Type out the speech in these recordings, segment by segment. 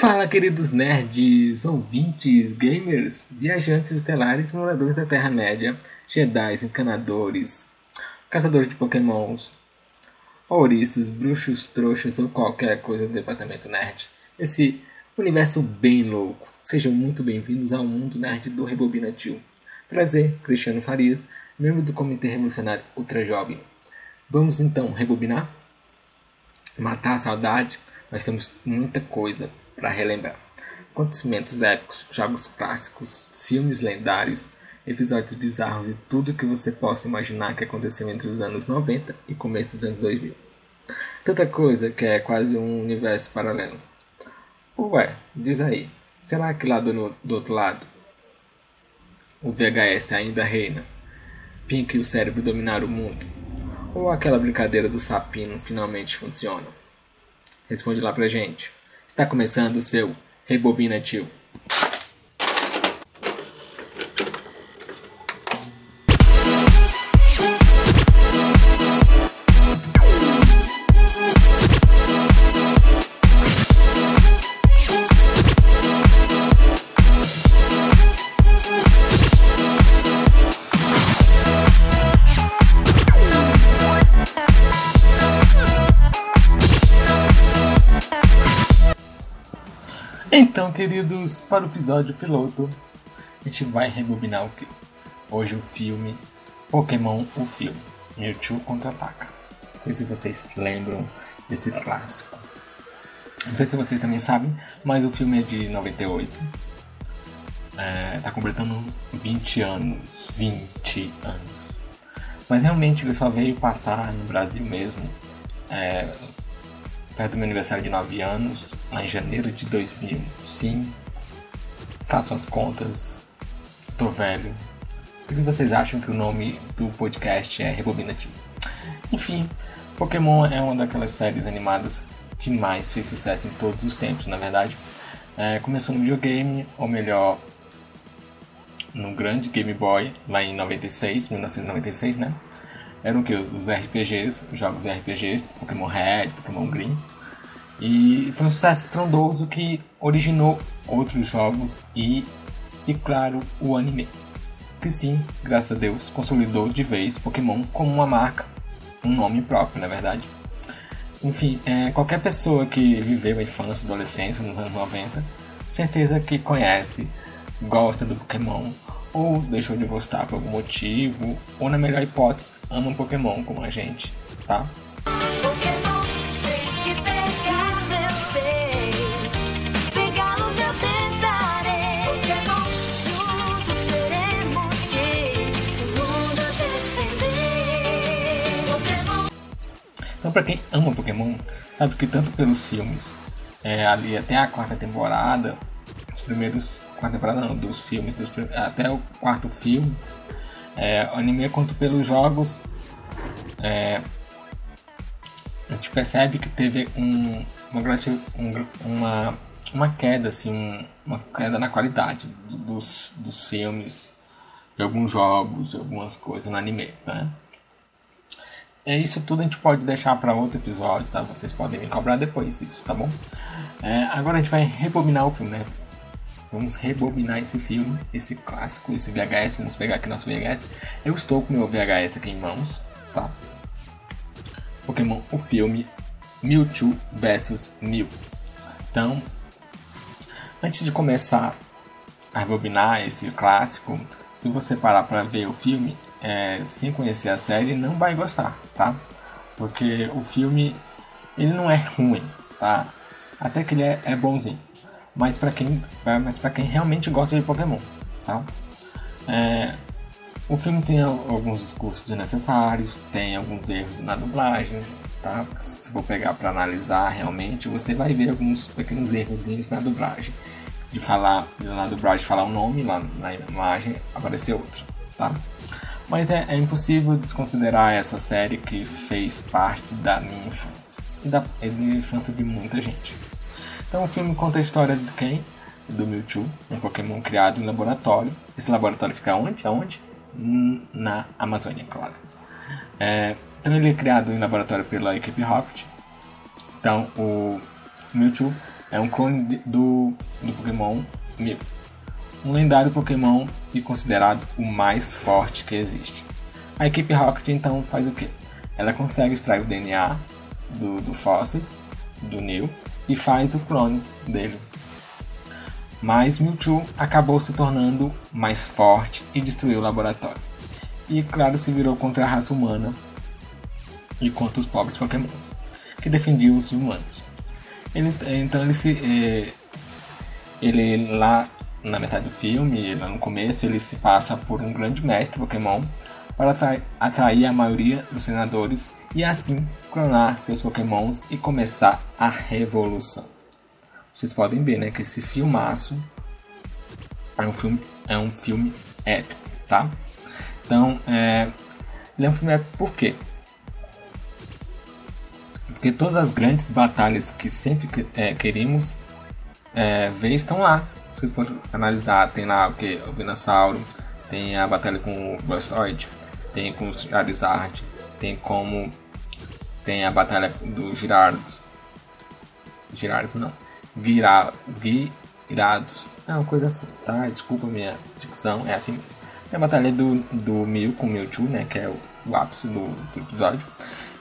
Fala, queridos nerds, ouvintes, gamers, viajantes estelares, moradores da Terra-média, Jedi, encanadores, caçadores de pokémons, ouristas, bruxos, trouxas ou qualquer coisa do departamento nerd. Esse universo bem louco. Sejam muito bem-vindos ao mundo nerd do Rebobina Tio. Prazer, Cristiano Farias, membro do Comitê Revolucionário Ultra Jovem. Vamos então rebobinar? Matar a saudade? Nós temos muita coisa para relembrar. Acontecimentos épicos, jogos clássicos, filmes lendários, episódios bizarros e tudo que você possa imaginar que aconteceu entre os anos 90 e começo dos anos 2000. Tanta coisa que é quase um universo paralelo. Ué, diz aí, será que lá do, do outro lado o VHS ainda reina? Pink e o cérebro dominaram o mundo? Ou aquela brincadeira do sapino finalmente funciona? Responde lá pra gente. Está começando o seu Rebobina Tio. Então, queridos, para o episódio piloto, a gente vai rebobinar o que? Hoje o filme Pokémon, o filme. Mewtwo contra-ataca. Não sei se vocês lembram desse clássico. Não sei se vocês também sabem, mas o filme é de 98. É, tá completando 20 anos. 20 anos. Mas realmente ele só veio passar no Brasil mesmo. É, perto do meu aniversário de 9 anos, lá em janeiro de 2000. Sim, faço as contas, tô velho. O que vocês acham que o nome do podcast é Rebobinativo? Enfim, Pokémon é uma daquelas séries animadas que mais fez sucesso em todos os tempos, na verdade. É, começou no videogame, ou melhor, no grande Game Boy, lá em 96, 1996, né? Eram que os RPGs, os jogos de RPGs, Pokémon Red, Pokémon Green. E foi um sucesso estrondoso que originou outros jogos e, e claro, o anime. Que sim, graças a Deus, consolidou de vez Pokémon como uma marca, um nome próprio, na verdade. Enfim, é, qualquer pessoa que viveu a infância e adolescência nos anos 90, certeza que conhece, gosta do Pokémon ou deixou de gostar por algum motivo, ou na melhor hipótese, ama Pokémon como a gente, tá? Então, pra quem ama Pokémon, sabe que tanto pelos filmes, é, ali até a quarta temporada, os primeiros quarta temporada não, dos filmes, dos, até o quarto filme, é, anime quanto pelos jogos, é, a gente percebe que teve um, uma, um, uma, uma queda, assim, uma queda na qualidade dos, dos filmes, de alguns jogos, de algumas coisas no anime, né? É isso tudo a gente pode deixar para outro episódio, tá? Vocês podem me cobrar depois isso, tá bom? É, agora a gente vai rebobinar o filme, né? Vamos rebobinar esse filme, esse clássico, esse VHS. Vamos pegar aqui nosso VHS. Eu estou com meu VHS aqui em mãos, tá? Pokémon, o filme Mewtwo vs Mew. Então, antes de começar a rebobinar esse clássico, se você parar para ver o filme é, sem conhecer a série, não vai gostar, tá? Porque o filme ele não é ruim, tá? Até que ele é, é bonzinho mas para quem, para quem realmente gosta de Pokémon, tá? É, o filme tem alguns discursos desnecessários, tem alguns erros na dublagem, tá? Se for pegar para analisar realmente, você vai ver alguns pequenos erros na dublagem. De falar, na dublagem falar um nome, lá na imagem aparecer outro, tá? Mas é, é impossível desconsiderar essa série que fez parte da minha infância e da, e da infância de muita gente. Então o filme conta a história de quem? Do Mewtwo, um Pokémon criado em laboratório. Esse laboratório fica onde? Aonde? Na Amazônia, claro. É, então ele é criado em laboratório pela equipe Rocket. Então o Mewtwo é um clone do, do Pokémon Mew. Um lendário Pokémon e considerado o mais forte que existe. A equipe Rocket então faz o que? Ela consegue extrair o DNA do, do Fósseis, do Neil, e faz o clone dele. Mas Mewtwo acabou se tornando mais forte e destruiu o laboratório. E claro, se virou contra a raça humana e contra os pobres pokémons, que defendiam os humanos. Ele, então ele se. Eh, ele lá na metade do filme, lá no começo, ele se passa por um grande mestre Pokémon para atrair a maioria dos senadores e assim clonar seus Pokémons e começar a revolução. Vocês podem ver, né, que esse filmaço é um filme, é um filme épico, tá? Então, é, ele é um filme épico por quê? Porque todas as grandes batalhas que sempre é, queríamos é, ver estão lá. Vocês podem analisar, tem lá o que? O Venossauro, tem a batalha com o Blastoise, tem com o Charizard, tem como. Tem a batalha do Girardo. Girardo não. Gira, Girados. É uma coisa assim, tá? Desculpa minha dicção, é assim mesmo. Tem a batalha do, do Mew com Mewtwo, né? Que é o, o ápice do, do episódio.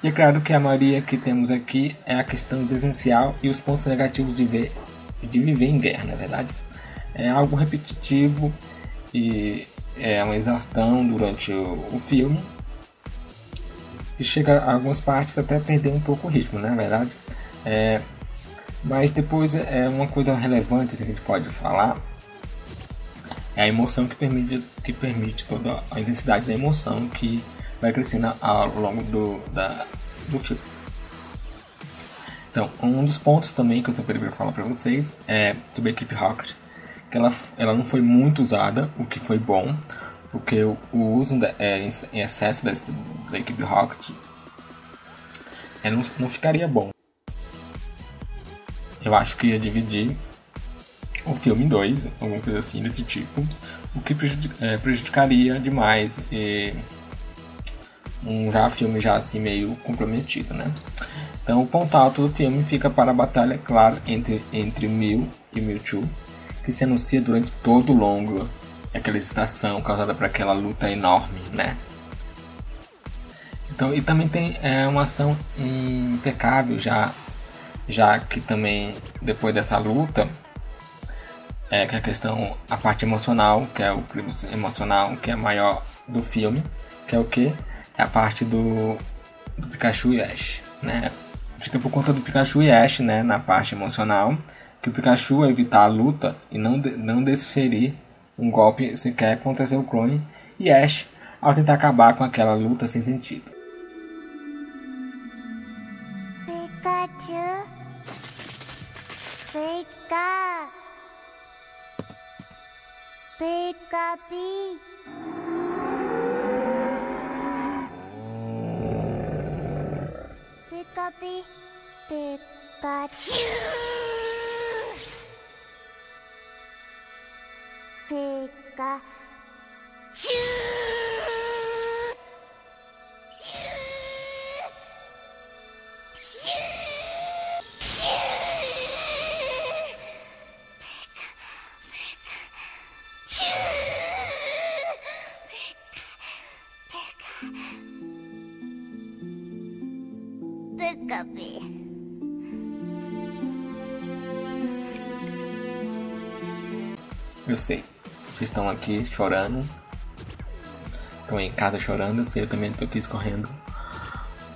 E é claro que a maioria que temos aqui é a questão existencial e os pontos negativos de, ver, de viver em guerra, na é verdade. É algo repetitivo e é uma exaustão durante o, o filme. E chega a algumas partes até perder um pouco o ritmo, né, na verdade. É, mas depois é uma coisa relevante que a gente pode falar é a emoção que permite, que permite toda a intensidade da emoção que vai crescendo ao longo do, da, do filme. Então, um dos pontos também que eu sempre falar para vocês é sobre a equipe Rocket, que ela, ela não foi muito usada, o que foi bom, porque o, o uso é, em excesso desse, da equipe Rocket é, não, não ficaria bom. Eu acho que ia dividir o filme em dois, alguma coisa assim desse tipo, o que é, prejudicaria demais e um já filme já assim meio comprometido, né? Então o ponto alto do filme fica para a batalha, claro, entre, entre Mew e Mewtwo, que se anuncia durante todo o longo, aquela excitação causada por aquela luta enorme, né? Então, e também tem é, uma ação impecável já, já que também depois dessa luta, é que a questão, a parte emocional, que é o clima emocional, que é maior do filme, que é o que? É a parte do, do Pikachu e Ash, né? Fica por conta do Pikachu e Ash, né? Na parte emocional, que o Pikachu evitar a luta e não, não desferir um golpe sequer contra seu clone, e Ash ao tentar acabar com aquela luta sem sentido. Pikachu. Pikachu. Pika Pi. Pika Pi. Pikachu. か。シュー。シュ。Vocês estão aqui chorando, estão em casa chorando, eu sei, eu também estou aqui escorrendo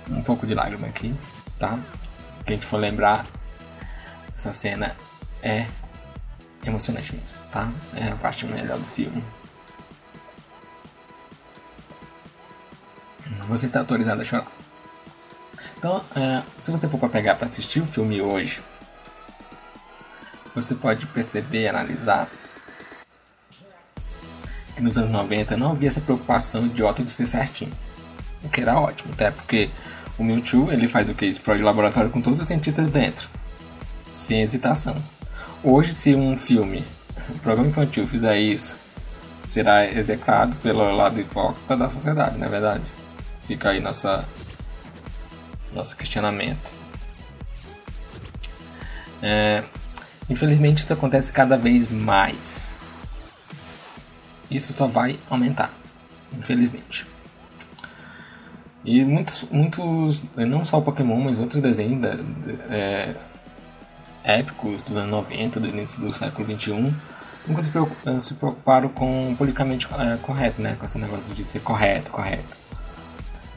um pouco de lágrima aqui, tá? Quem for lembrar, essa cena é emocionante mesmo, tá? É a parte melhor do filme. Você está autorizado a chorar. Então, é, se você for para pegar para assistir o filme hoje, você pode perceber analisar nos anos 90 não havia essa preocupação idiota de ser certinho. O que era ótimo, até porque o Mewtwo ele faz o que? Explode laboratório com todos os cientistas dentro, sem hesitação. Hoje, se um filme, um programa infantil fizer isso, será execrado pelo lado hipócrita da sociedade, não é verdade? Fica aí nossa nosso questionamento. É, Infelizmente isso acontece cada vez mais. Isso só vai aumentar, infelizmente. E muitos, muitos, não só o Pokémon, mas outros desenhos é, épicos dos anos 90, do início do século 21, nunca se, preocuparam, se preocuparam com politicamente é, correto, né? Com esse negócio de ser correto, correto.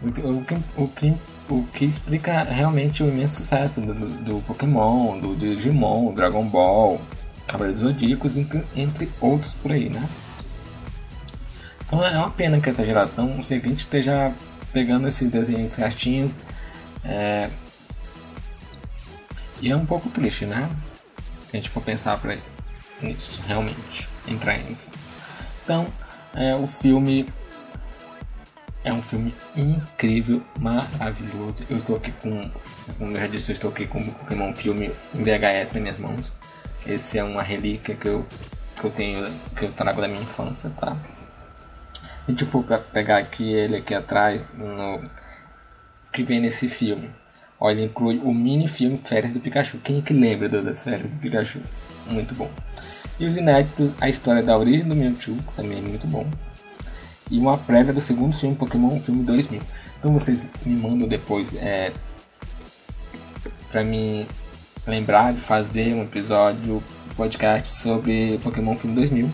O o o que, o que explica realmente o imenso sucesso do, do, do Pokémon, do, do Digimon, Dragon Ball, Cavaleiros Zodíacos, entre, entre outros por aí, né? Então é uma pena que essa geração seguinte esteja pegando esses desenhos certinhos. É... E é um pouco triste, né? Se a gente for pensar pra isso, realmente. Entrar em. Então, é, o filme é um filme incrível, maravilhoso. Eu estou aqui com, como eu já disse, eu estou aqui com Pokémon filme em VHS nas minhas mãos. Esse é uma relíquia que eu, que eu tenho, que eu trago da minha infância, tá? A gente for pegar aqui ele aqui atrás, no, que vem nesse filme. Olha, ele inclui o mini filme Férias do Pikachu. Quem é que lembra das Férias do Pikachu? Muito bom. E os inéditos, a história da origem do Mewtwo, também é muito bom e uma prévia do segundo filme Pokémon filme 2000. Então vocês me mandam depois é, para me lembrar de fazer um episódio podcast sobre Pokémon filme 2000,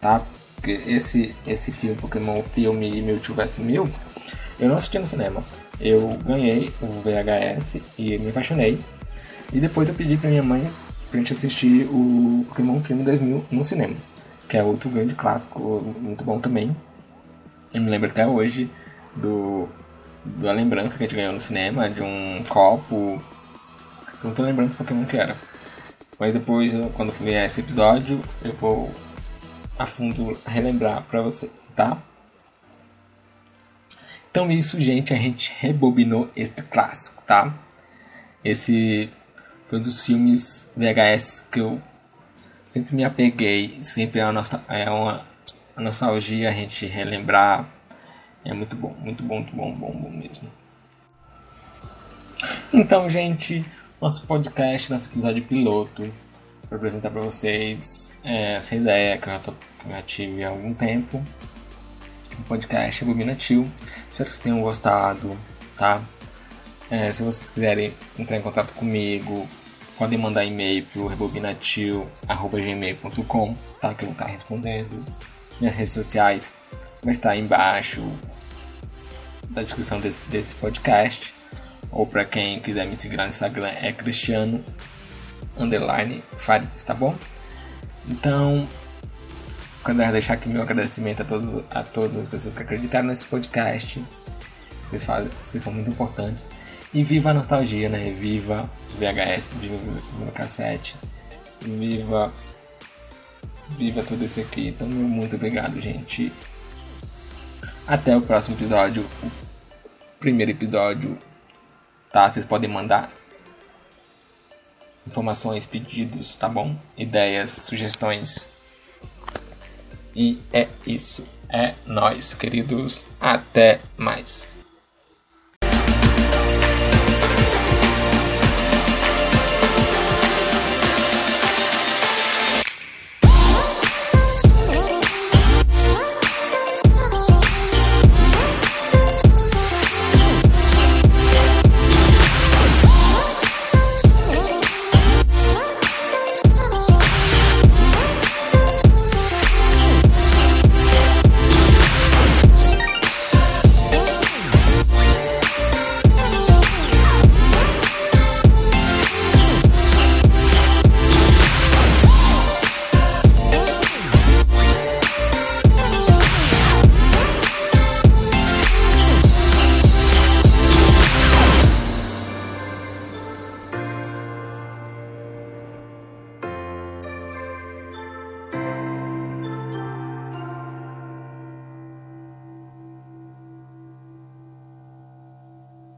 tá? Porque esse esse filme Pokémon filme Mewtwo vs Mew eu não assisti no cinema. Eu ganhei o VHS e me apaixonei. E depois eu pedi pra minha mãe pra gente assistir o Pokémon filme 2000 no cinema, que é outro grande clássico, muito bom também. Eu me lembro até hoje do da lembrança que a gente ganhou no cinema, de um copo. não tô lembrando do Pokémon que era. Mas depois, quando ver esse episódio, eu vou a fundo relembrar pra vocês, tá? Então isso, gente, a gente rebobinou este clássico, tá? Esse foi um dos filmes VHS que eu sempre me apeguei, sempre é uma, é uma nostalgia, a gente relembrar. É muito bom, muito bom, muito bom, bom, bom mesmo. Então, gente, nosso podcast, nosso episódio piloto, para apresentar para vocês é, essa ideia que eu, já tô, que já tive há algum tempo. O podcast Abominatil. Espero que vocês tenham gostado, tá? É, se vocês quiserem entrar em contato comigo, podem mandar e-mail pro rebobinatil.gmail.com, tá? Que eu vou estar respondendo. Minhas redes sociais vai estar embaixo da descrição desse, desse podcast. Ou para quem quiser me seguir no Instagram é Cristiano underline Farides, tá bom? Então, quero deixar aqui meu agradecimento a, todos, a todas as pessoas que acreditaram nesse podcast. Vocês, fazem, vocês são muito importantes. E viva a nostalgia, né? Viva VHS, viva o cassete, viva viva tudo isso aqui. Então, muito obrigado, gente. Até o próximo episódio. O primeiro episódio. Tá? Vocês podem mandar informações, pedidos, tá bom? Ideias, sugestões. E é isso. É nós, queridos. Até mais.